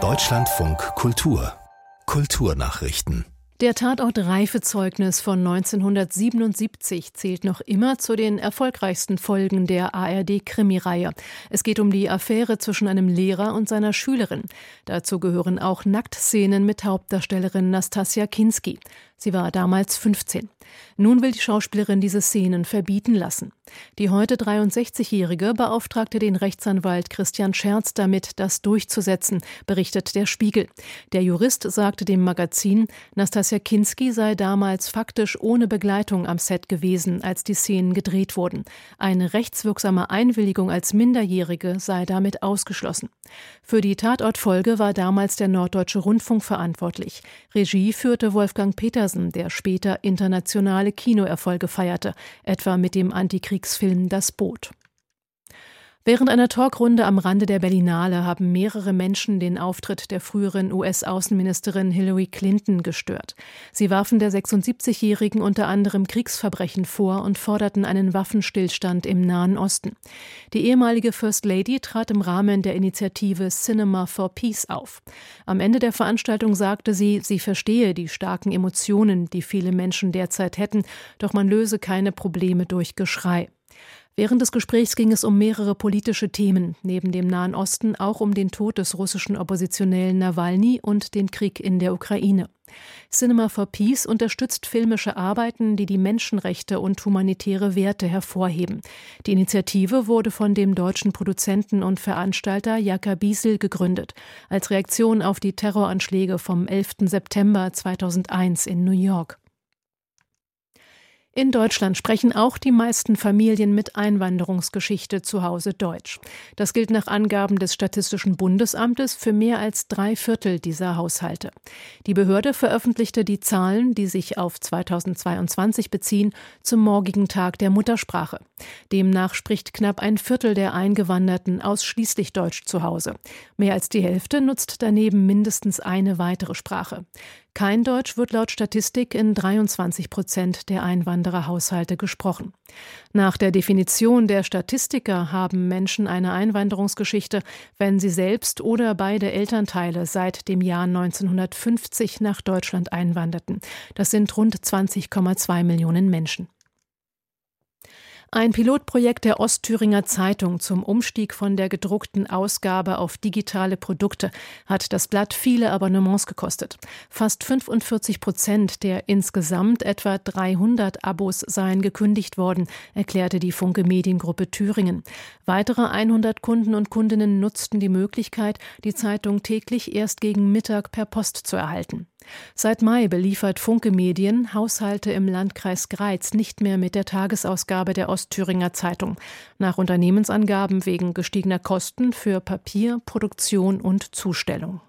Deutschlandfunk Kultur Kulturnachrichten der Tatort Reifezeugnis von 1977 zählt noch immer zu den erfolgreichsten Folgen der ARD-Krimireihe. Es geht um die Affäre zwischen einem Lehrer und seiner Schülerin. Dazu gehören auch Nacktszenen mit Hauptdarstellerin Nastasia Kinski. Sie war damals 15. Nun will die Schauspielerin diese Szenen verbieten lassen. Die heute 63-Jährige beauftragte den Rechtsanwalt Christian Scherz damit, das durchzusetzen, berichtet der Spiegel. Der Jurist sagte dem Magazin, Nastasia Kinski sei damals faktisch ohne Begleitung am Set gewesen, als die Szenen gedreht wurden. Eine rechtswirksame Einwilligung als Minderjährige sei damit ausgeschlossen. Für die Tatortfolge war damals der Norddeutsche Rundfunk verantwortlich. Regie führte Wolfgang Petersen, der später internationale Kinoerfolge feierte, etwa mit dem Antikriegsfilm Das Boot. Während einer Talkrunde am Rande der Berlinale haben mehrere Menschen den Auftritt der früheren US-Außenministerin Hillary Clinton gestört. Sie warfen der 76-Jährigen unter anderem Kriegsverbrechen vor und forderten einen Waffenstillstand im Nahen Osten. Die ehemalige First Lady trat im Rahmen der Initiative Cinema for Peace auf. Am Ende der Veranstaltung sagte sie, sie verstehe die starken Emotionen, die viele Menschen derzeit hätten, doch man löse keine Probleme durch Geschrei. Während des Gesprächs ging es um mehrere politische Themen, neben dem Nahen Osten auch um den Tod des russischen Oppositionellen Nawalny und den Krieg in der Ukraine. Cinema for Peace unterstützt filmische Arbeiten, die die Menschenrechte und humanitäre Werte hervorheben. Die Initiative wurde von dem deutschen Produzenten und Veranstalter Jaka Biesel gegründet, als Reaktion auf die Terroranschläge vom 11. September 2001 in New York. In Deutschland sprechen auch die meisten Familien mit Einwanderungsgeschichte zu Hause Deutsch. Das gilt nach Angaben des Statistischen Bundesamtes für mehr als drei Viertel dieser Haushalte. Die Behörde veröffentlichte die Zahlen, die sich auf 2022 beziehen, zum morgigen Tag der Muttersprache. Demnach spricht knapp ein Viertel der Eingewanderten ausschließlich Deutsch zu Hause. Mehr als die Hälfte nutzt daneben mindestens eine weitere Sprache. Kein Deutsch wird laut Statistik in 23 Prozent der Einwandererhaushalte gesprochen. Nach der Definition der Statistiker haben Menschen eine Einwanderungsgeschichte, wenn sie selbst oder beide Elternteile seit dem Jahr 1950 nach Deutschland einwanderten. Das sind rund 20,2 Millionen Menschen. Ein Pilotprojekt der Ostthüringer Zeitung zum Umstieg von der gedruckten Ausgabe auf digitale Produkte hat das Blatt viele Abonnements gekostet. Fast 45 Prozent der insgesamt etwa 300 Abos seien gekündigt worden, erklärte die Funke Mediengruppe Thüringen. Weitere 100 Kunden und Kundinnen nutzten die Möglichkeit, die Zeitung täglich erst gegen Mittag per Post zu erhalten. Seit Mai beliefert Funke Medien Haushalte im Landkreis Greiz nicht mehr mit der Tagesausgabe der Ostthüringer Zeitung. Nach Unternehmensangaben wegen gestiegener Kosten für Papier, Produktion und Zustellung.